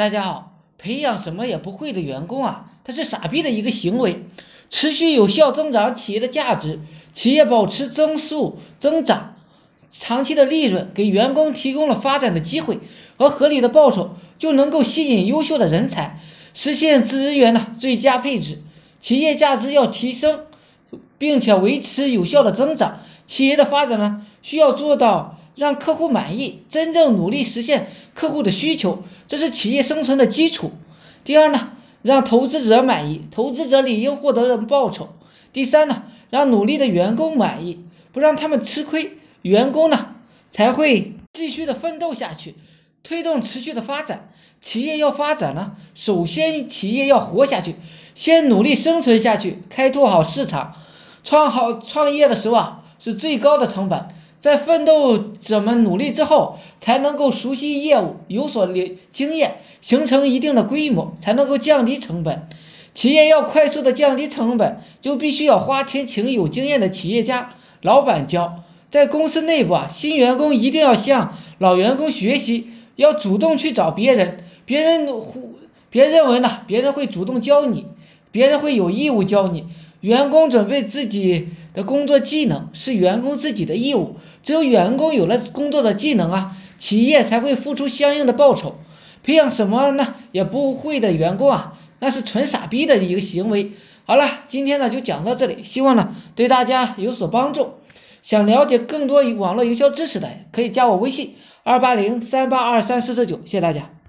大家好，培养什么也不会的员工啊，他是傻逼的一个行为。持续有效增长企业的价值，企业保持增速增长，长期的利润给员工提供了发展的机会和合理的报酬，就能够吸引优秀的人才，实现资源的最佳配置。企业价值要提升，并且维持有效的增长，企业的发展呢，需要做到。让客户满意，真正努力实现客户的需求，这是企业生存的基础。第二呢，让投资者满意，投资者理应获得的报酬。第三呢，让努力的员工满意，不让他们吃亏，员工呢才会继续的奋斗下去，推动持续的发展。企业要发展呢，首先企业要活下去，先努力生存下去，开拓好市场。创好创业的时候啊，是最高的成本。在奋斗者们努力之后，才能够熟悉业务，有所经经验，形成一定的规模，才能够降低成本。企业要快速的降低成本，就必须要花钱请有经验的企业家、老板教。在公司内部啊，新员工一定要向老员工学习，要主动去找别人。别人呼，别认为呢，别人会主动教你，别人会有义务教你。员工准备自己的工作技能是员工自己的义务。只有员工有了工作的技能啊，企业才会付出相应的报酬。培养什么呢也不会的员工啊，那是纯傻逼的一个行为。好了，今天呢就讲到这里，希望呢对大家有所帮助。想了解更多网络营销知识的，可以加我微信二八零三八二三四四九，谢谢大家。